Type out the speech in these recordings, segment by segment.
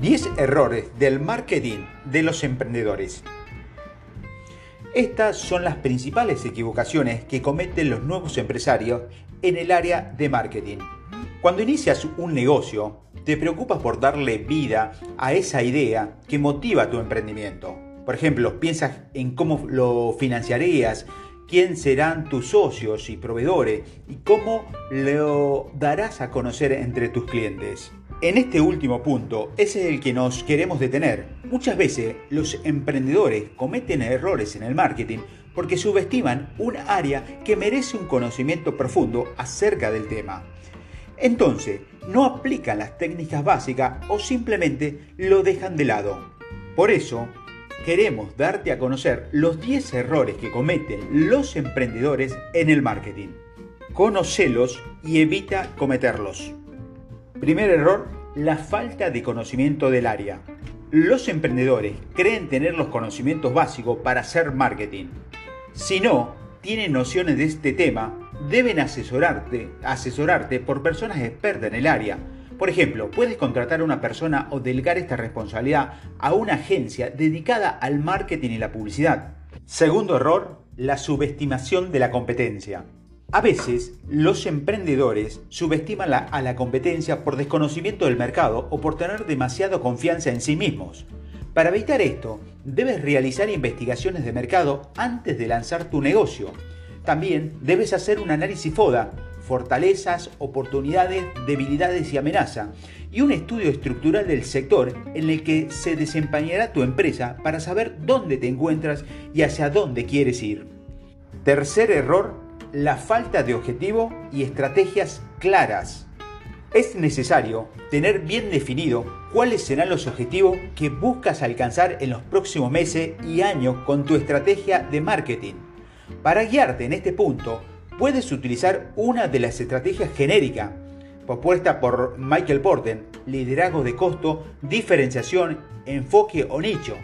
10 errores del marketing de los emprendedores. Estas son las principales equivocaciones que cometen los nuevos empresarios en el área de marketing. Cuando inicias un negocio, te preocupas por darle vida a esa idea que motiva tu emprendimiento. Por ejemplo, piensas en cómo lo financiarías, quién serán tus socios y proveedores y cómo lo darás a conocer entre tus clientes. En este último punto es el que nos queremos detener. Muchas veces los emprendedores cometen errores en el marketing porque subestiman un área que merece un conocimiento profundo acerca del tema. Entonces, no aplican las técnicas básicas o simplemente lo dejan de lado. Por eso, queremos darte a conocer los 10 errores que cometen los emprendedores en el marketing. Conocelos y evita cometerlos. Primer error, la falta de conocimiento del área. Los emprendedores creen tener los conocimientos básicos para hacer marketing. Si no tienen nociones de este tema, deben asesorarte, asesorarte por personas expertas en el área. Por ejemplo, puedes contratar a una persona o delegar esta responsabilidad a una agencia dedicada al marketing y la publicidad. Segundo error, la subestimación de la competencia. A veces, los emprendedores subestiman a la competencia por desconocimiento del mercado o por tener demasiada confianza en sí mismos. Para evitar esto, debes realizar investigaciones de mercado antes de lanzar tu negocio. También debes hacer un análisis FODA, fortalezas, oportunidades, debilidades y amenaza, y un estudio estructural del sector en el que se desempeñará tu empresa para saber dónde te encuentras y hacia dónde quieres ir. Tercer error, la falta de objetivo y estrategias claras. Es necesario tener bien definido cuáles serán los objetivos que buscas alcanzar en los próximos meses y años con tu estrategia de marketing. Para guiarte en este punto, puedes utilizar una de las estrategias genéricas propuesta por Michael Porten, liderazgo de costo, diferenciación, enfoque o nicho,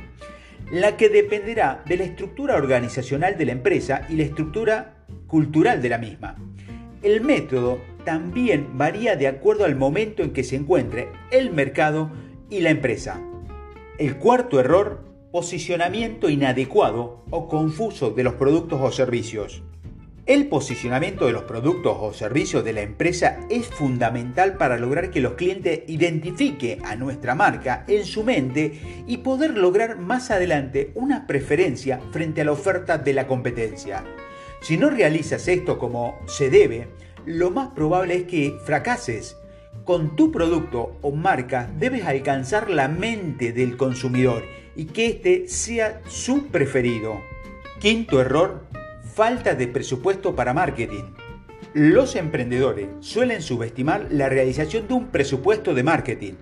la que dependerá de la estructura organizacional de la empresa y la estructura cultural de la misma. El método también varía de acuerdo al momento en que se encuentre el mercado y la empresa. El cuarto error, posicionamiento inadecuado o confuso de los productos o servicios. El posicionamiento de los productos o servicios de la empresa es fundamental para lograr que los clientes identifiquen a nuestra marca en su mente y poder lograr más adelante una preferencia frente a la oferta de la competencia. Si no realizas esto como se debe, lo más probable es que fracases. Con tu producto o marca debes alcanzar la mente del consumidor y que éste sea su preferido. Quinto error, falta de presupuesto para marketing. Los emprendedores suelen subestimar la realización de un presupuesto de marketing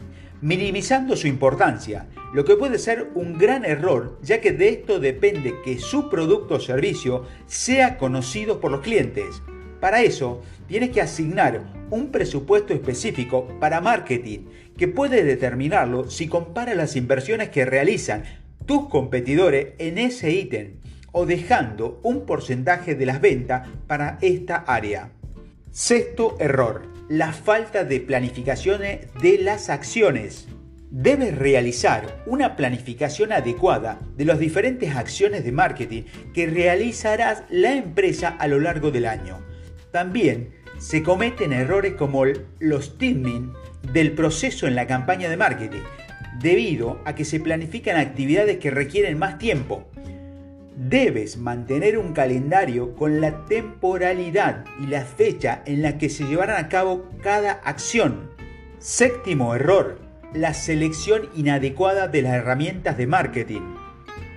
minimizando su importancia, lo que puede ser un gran error, ya que de esto depende que su producto o servicio sea conocido por los clientes. Para eso, tienes que asignar un presupuesto específico para marketing, que puede determinarlo si compara las inversiones que realizan tus competidores en ese ítem o dejando un porcentaje de las ventas para esta área. Sexto error la falta de planificaciones de las acciones. Debes realizar una planificación adecuada de las diferentes acciones de marketing que realizarás la empresa a lo largo del año. También se cometen errores como los timing del proceso en la campaña de marketing, debido a que se planifican actividades que requieren más tiempo, Debes mantener un calendario con la temporalidad y la fecha en la que se llevarán a cabo cada acción. Séptimo error, la selección inadecuada de las herramientas de marketing.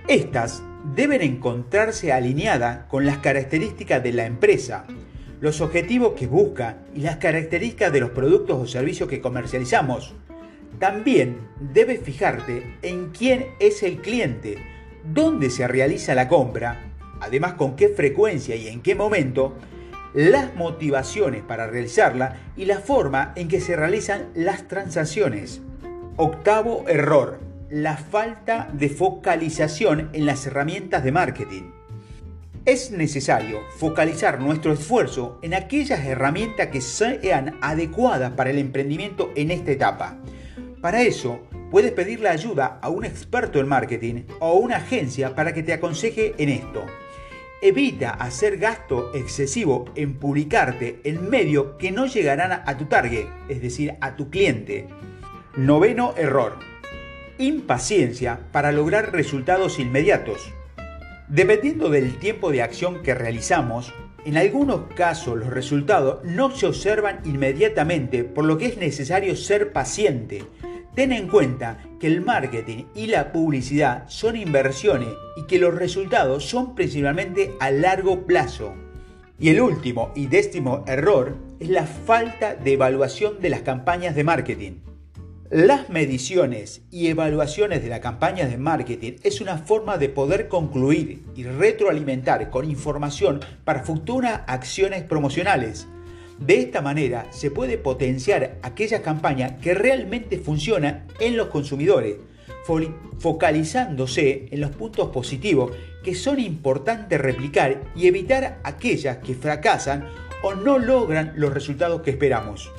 Estas deben encontrarse alineadas con las características de la empresa, los objetivos que busca y las características de los productos o servicios que comercializamos. También debes fijarte en quién es el cliente, dónde se realiza la compra, además con qué frecuencia y en qué momento, las motivaciones para realizarla y la forma en que se realizan las transacciones. Octavo error, la falta de focalización en las herramientas de marketing. Es necesario focalizar nuestro esfuerzo en aquellas herramientas que sean adecuadas para el emprendimiento en esta etapa. Para eso, puedes pedirle ayuda a un experto en marketing o a una agencia para que te aconseje en esto. Evita hacer gasto excesivo en publicarte en medios que no llegarán a tu target, es decir, a tu cliente. Noveno error. Impaciencia para lograr resultados inmediatos. Dependiendo del tiempo de acción que realizamos, en algunos casos los resultados no se observan inmediatamente, por lo que es necesario ser paciente Ten en cuenta que el marketing y la publicidad son inversiones y que los resultados son principalmente a largo plazo. Y el último y décimo error es la falta de evaluación de las campañas de marketing. Las mediciones y evaluaciones de las campañas de marketing es una forma de poder concluir y retroalimentar con información para futuras acciones promocionales de esta manera se puede potenciar aquellas campañas que realmente funcionan en los consumidores, focalizándose en los puntos positivos que son importantes replicar y evitar aquellas que fracasan o no logran los resultados que esperamos.